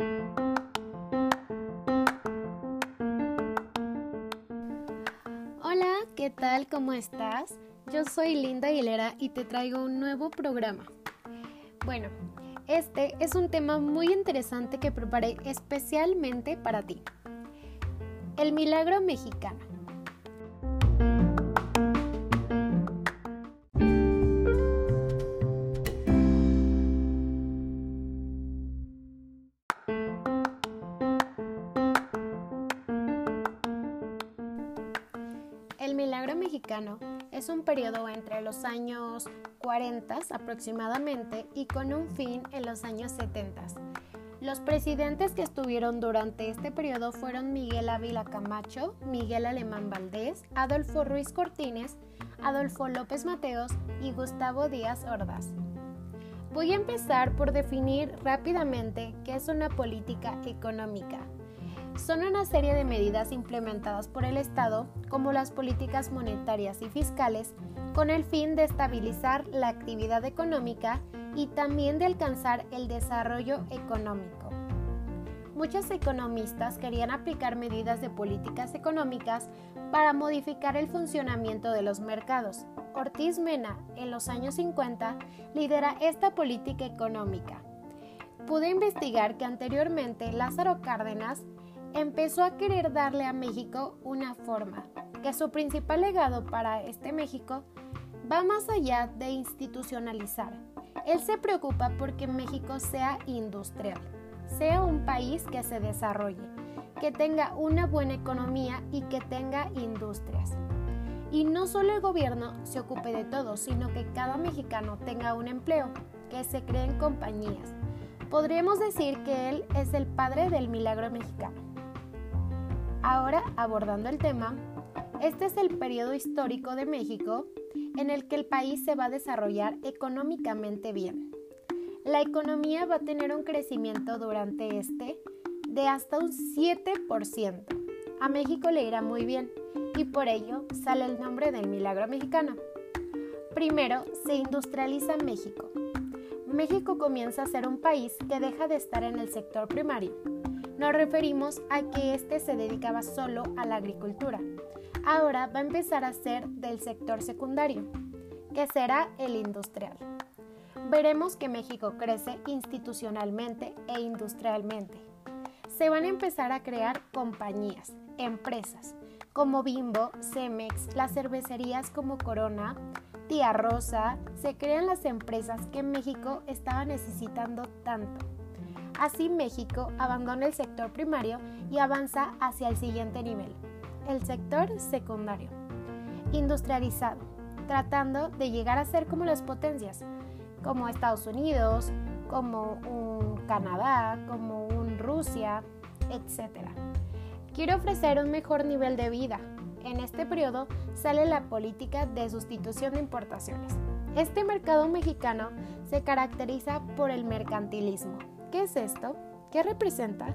Hola, ¿qué tal? ¿Cómo estás? Yo soy Linda Aguilera y te traigo un nuevo programa. Bueno, este es un tema muy interesante que preparé especialmente para ti. El milagro mexicano. Es un periodo entre los años 40 aproximadamente y con un fin en los años 70. Los presidentes que estuvieron durante este periodo fueron Miguel Ávila Camacho, Miguel Alemán Valdés, Adolfo Ruiz Cortines, Adolfo López Mateos y Gustavo Díaz Ordaz. Voy a empezar por definir rápidamente qué es una política económica son una serie de medidas implementadas por el Estado, como las políticas monetarias y fiscales, con el fin de estabilizar la actividad económica y también de alcanzar el desarrollo económico. Muchos economistas querían aplicar medidas de políticas económicas para modificar el funcionamiento de los mercados. Ortiz Mena, en los años 50, lidera esta política económica. Pude investigar que anteriormente Lázaro Cárdenas empezó a querer darle a México una forma, que su principal legado para este México va más allá de institucionalizar. Él se preocupa porque México sea industrial, sea un país que se desarrolle, que tenga una buena economía y que tenga industrias. Y no solo el gobierno se ocupe de todo, sino que cada mexicano tenga un empleo, que se creen compañías. Podríamos decir que él es el padre del milagro mexicano. Ahora, abordando el tema, este es el periodo histórico de México en el que el país se va a desarrollar económicamente bien. La economía va a tener un crecimiento durante este de hasta un 7%. A México le irá muy bien y por ello sale el nombre del milagro mexicano. Primero, se industrializa México. México comienza a ser un país que deja de estar en el sector primario nos referimos a que éste se dedicaba solo a la agricultura. Ahora va a empezar a ser del sector secundario, que será el industrial. Veremos que México crece institucionalmente e industrialmente. Se van a empezar a crear compañías, empresas, como Bimbo, Cemex, las cervecerías como Corona, Tía Rosa, se crean las empresas que México estaba necesitando tanto. Así México abandona el sector primario y avanza hacia el siguiente nivel, el sector secundario, industrializado, tratando de llegar a ser como las potencias, como Estados Unidos, como un Canadá, como un Rusia, etc. Quiere ofrecer un mejor nivel de vida. En este periodo sale la política de sustitución de importaciones. Este mercado mexicano se caracteriza por el mercantilismo, ¿Qué es esto? ¿Qué representa?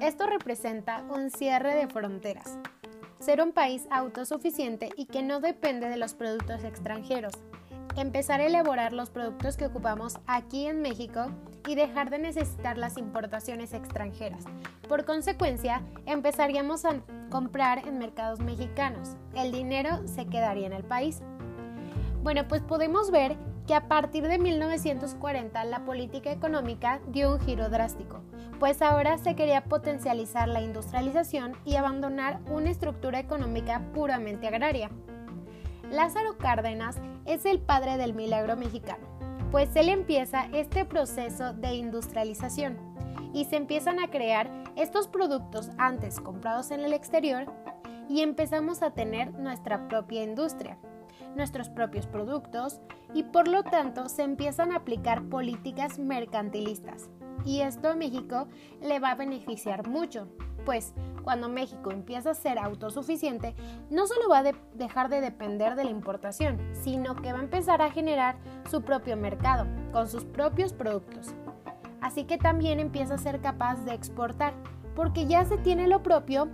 Esto representa un cierre de fronteras, ser un país autosuficiente y que no depende de los productos extranjeros, empezar a elaborar los productos que ocupamos aquí en México y dejar de necesitar las importaciones extranjeras. Por consecuencia, empezaríamos a comprar en mercados mexicanos. El dinero se quedaría en el país. Bueno, pues podemos ver que a partir de 1940 la política económica dio un giro drástico, pues ahora se quería potencializar la industrialización y abandonar una estructura económica puramente agraria. Lázaro Cárdenas es el padre del milagro mexicano, pues él empieza este proceso de industrialización y se empiezan a crear estos productos antes comprados en el exterior y empezamos a tener nuestra propia industria, nuestros propios productos y por lo tanto se empiezan a aplicar políticas mercantilistas. Y esto a México le va a beneficiar mucho, pues cuando México empieza a ser autosuficiente, no solo va a dejar de depender de la importación, sino que va a empezar a generar su propio mercado con sus propios productos. Así que también empieza a ser capaz de exportar, porque ya se tiene lo propio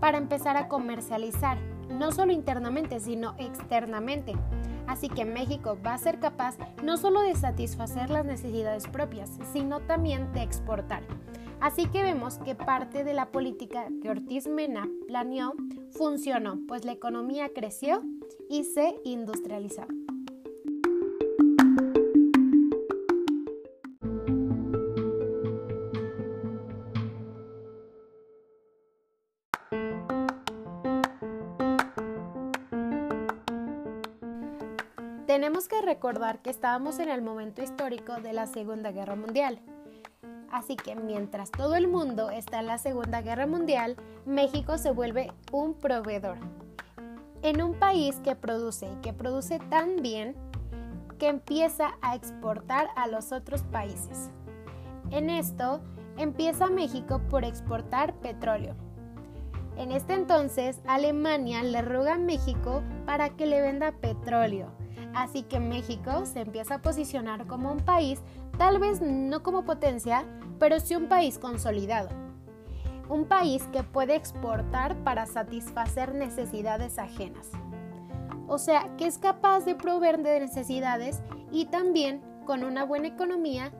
para empezar a comercializar, no solo internamente, sino externamente. Así que México va a ser capaz no solo de satisfacer las necesidades propias, sino también de exportar. Así que vemos que parte de la política que Ortiz Mena planeó funcionó, pues la economía creció y se industrializó. Tenemos que recordar que estábamos en el momento histórico de la Segunda Guerra Mundial. Así que mientras todo el mundo está en la Segunda Guerra Mundial, México se vuelve un proveedor. En un país que produce y que produce tan bien que empieza a exportar a los otros países. En esto empieza México por exportar petróleo. En este entonces, Alemania le ruega a México para que le venda petróleo Así que México se empieza a posicionar como un país, tal vez no como potencia, pero sí un país consolidado. Un país que puede exportar para satisfacer necesidades ajenas. O sea, que es capaz de proveer de necesidades y también con una buena economía.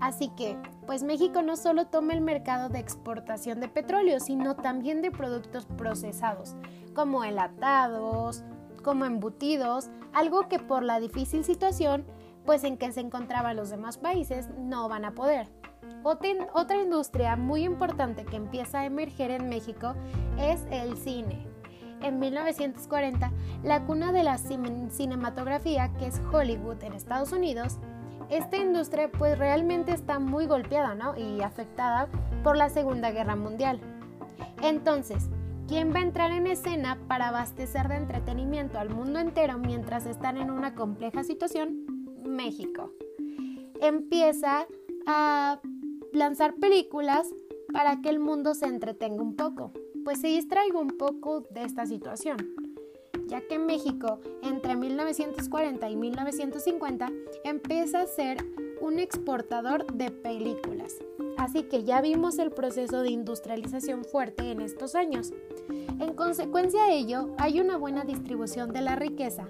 Así que, pues México no solo toma el mercado de exportación de petróleo, sino también de productos procesados, como enlatados, como embutidos, algo que por la difícil situación pues en que se encontraban los demás países no van a poder. Otra, industria muy importante que empieza a emerger en México es el cine. En 1940, la cuna de la cinematografía, que es Hollywood en Estados Unidos, esta industria pues realmente está muy golpeada y afectada por la Segunda Guerra Mundial. Entonces, ¿Quién va a entrar en escena para abastecer de entretenimiento al mundo entero mientras están en una compleja situación? México. Empieza a lanzar películas para que el mundo se entretenga un poco, pues se distraiga un poco de esta situación, ya que México entre 1940 y 1950 empieza a ser un exportador de películas. Así que ya vimos el proceso de industrialización fuerte en estos años. En consecuencia de ello, hay una buena distribución de la riqueza,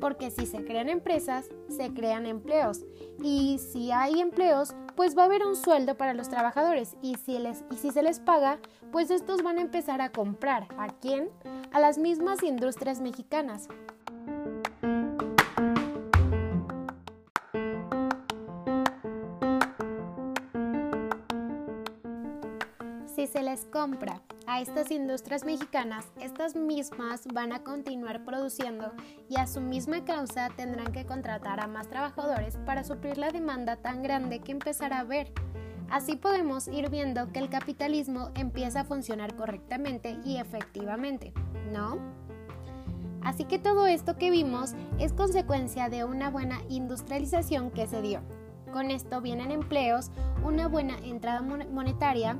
porque si se crean empresas, se crean empleos. Y si hay empleos, pues va a haber un sueldo para los trabajadores. Y si, les, si se les paga, pues estos van a empezar a comprar. ¿A quién? A las mismas industrias mexicanas. Si se les compra a estas industrias mexicanas, estas mismas van a continuar produciendo y a su misma causa tendrán que contratar a más trabajadores para suplir la demanda tan grande que empezará a haber. Así podemos ir viendo que el capitalismo empieza a funcionar correctamente y efectivamente, ¿no? Así que todo esto que vimos es consecuencia de una buena industrialización que se dio. Con esto vienen empleos, una buena entrada monetaria,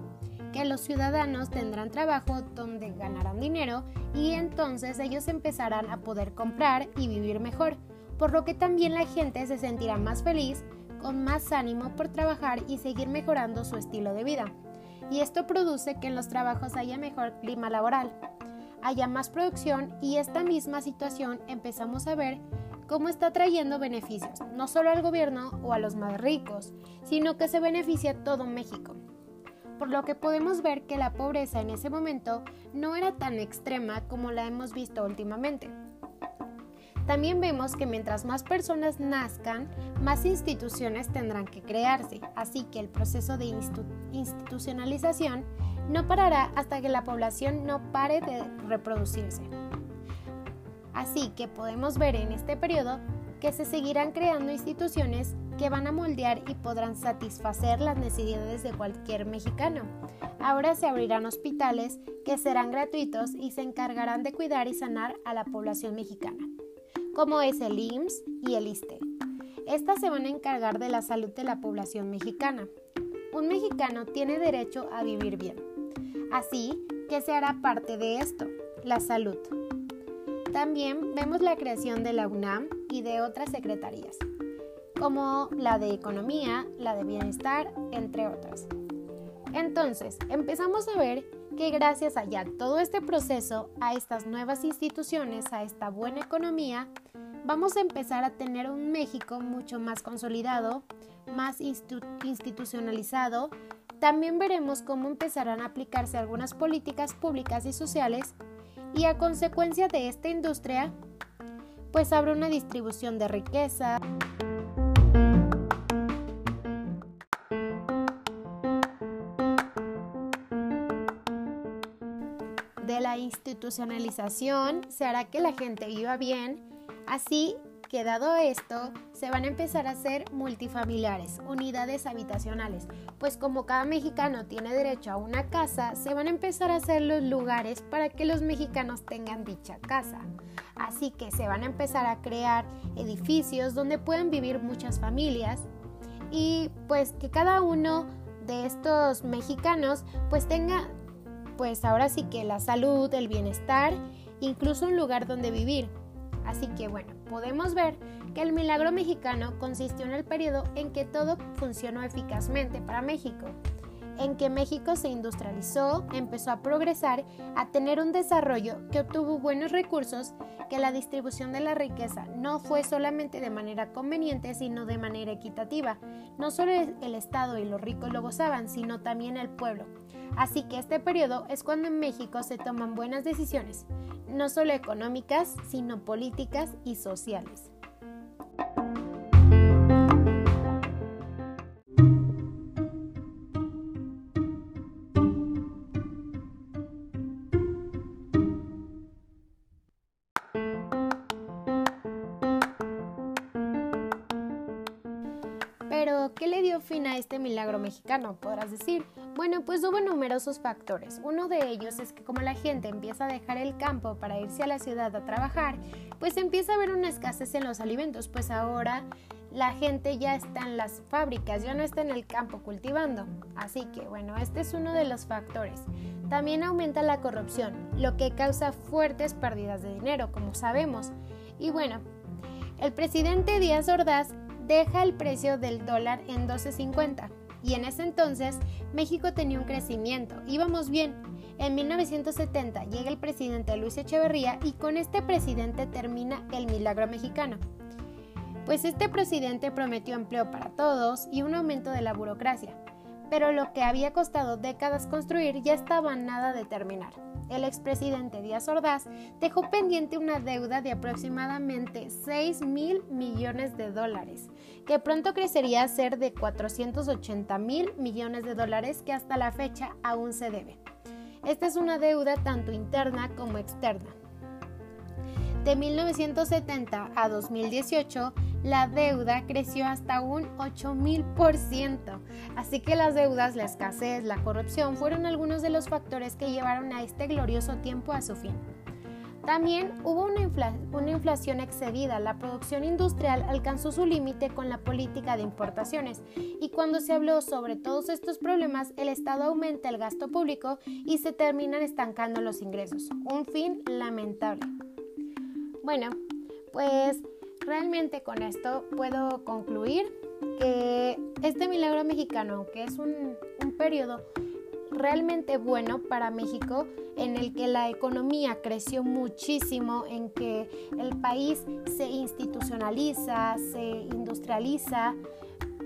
que los ciudadanos tendrán trabajo donde ganarán dinero y entonces ellos empezarán a poder comprar y vivir mejor, por lo que también la gente se sentirá más feliz, con más ánimo por trabajar y seguir mejorando su estilo de vida. Y esto produce que en los trabajos haya mejor clima laboral, haya más producción y esta misma situación empezamos a ver cómo está trayendo beneficios, no solo al gobierno o a los más ricos, sino que se beneficia todo México por lo que podemos ver que la pobreza en ese momento no era tan extrema como la hemos visto últimamente. También vemos que mientras más personas nazcan, más instituciones tendrán que crearse, así que el proceso de institucionalización no parará hasta que la población no pare de reproducirse. Así que podemos ver en este periodo que se seguirán creando instituciones que van a moldear y podrán satisfacer las necesidades de cualquier mexicano. Ahora se abrirán hospitales que serán gratuitos y se encargarán de cuidar y sanar a la población mexicana, como es el IMSS y el ISTE. Estas se van a encargar de la salud de la población mexicana. Un mexicano tiene derecho a vivir bien. Así que se hará parte de esto, la salud. También vemos la creación de la UNAM y de otras secretarías como la de economía, la de bienestar, entre otras. Entonces, empezamos a ver que gracias a ya todo este proceso, a estas nuevas instituciones, a esta buena economía, vamos a empezar a tener un México mucho más consolidado, más institucionalizado. También veremos cómo empezarán a aplicarse algunas políticas públicas y sociales y a consecuencia de esta industria, pues habrá una distribución de riqueza. Institucionalización se hará que la gente viva bien, así que dado esto, se van a empezar a hacer multifamiliares, unidades habitacionales, pues como cada mexicano tiene derecho a una casa, se van a empezar a hacer los lugares para que los mexicanos tengan dicha casa. Así que se van a empezar a crear edificios donde puedan vivir muchas familias y pues que cada uno de estos mexicanos pues tenga pues ahora sí que la salud, el bienestar, incluso un lugar donde vivir. Así que bueno, podemos ver que el milagro mexicano consistió en el periodo en que todo funcionó eficazmente para México, en que México se industrializó, empezó a progresar, a tener un desarrollo que obtuvo buenos recursos, que la distribución de la riqueza no fue solamente de manera conveniente, sino de manera equitativa. No solo el Estado y los ricos lo gozaban, sino también el pueblo. Así que este periodo es cuando en México se toman buenas decisiones, no solo económicas, sino políticas y sociales. Milagro mexicano? Podrás decir. Bueno, pues hubo numerosos factores. Uno de ellos es que como la gente empieza a dejar el campo para irse a la ciudad a trabajar, pues empieza a haber una escasez en los alimentos, pues ahora la gente ya está en las fábricas, ya no está en el campo cultivando. Así que bueno, este es uno de los factores. También aumenta la corrupción, lo que causa fuertes pérdidas de dinero, como sabemos. Y bueno, el presidente Díaz Ordaz deja el precio del dólar en 12.50 y en ese entonces México tenía un crecimiento, íbamos bien. En 1970 llega el presidente Luis Echeverría y con este presidente termina el milagro mexicano. Pues este presidente prometió empleo para todos y un aumento de la burocracia, pero lo que había costado décadas construir ya estaba nada de terminar el expresidente Díaz Ordaz dejó pendiente una deuda de aproximadamente 6 mil millones de dólares, que pronto crecería a ser de 480 mil millones de dólares que hasta la fecha aún se debe. Esta es una deuda tanto interna como externa. De 1970 a 2018, la deuda creció hasta un 8000%. Así que las deudas, la escasez, la corrupción fueron algunos de los factores que llevaron a este glorioso tiempo a su fin. También hubo una, una, inflación excedida, la producción industrial alcanzó su límite con la política de importaciones y cuando se habló sobre todos estos problemas, el Estado aumenta el gasto público y se terminan estancando los ingresos. Un fin lamentable. Bueno, pues realmente con esto puedo concluir que este milagro mexicano, aunque es un, un periodo realmente bueno para México, en el que la economía creció muchísimo, en que el país se institucionaliza, se industrializa,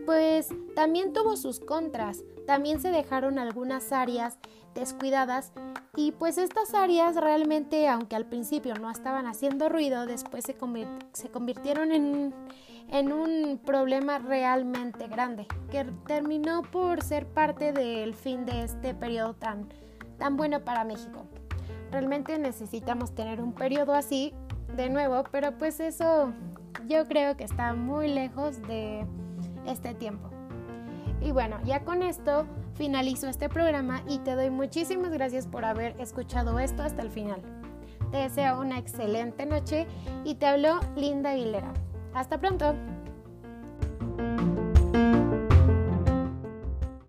pues también tuvo sus contras, también se dejaron algunas áreas descuidadas y pues estas áreas realmente, aunque al principio no estaban haciendo ruido, después se, se convirtieron en, en un problema realmente grande, que terminó por ser parte del fin de este periodo tan, tan bueno para México. Realmente necesitamos tener un periodo así de nuevo, pero pues eso yo creo que está muy lejos de este tiempo. Y bueno, ya con esto finalizo este programa y te doy muchísimas gracias por haber escuchado esto hasta el final. Te deseo una excelente noche y te habló Linda Aguilera. Hasta pronto.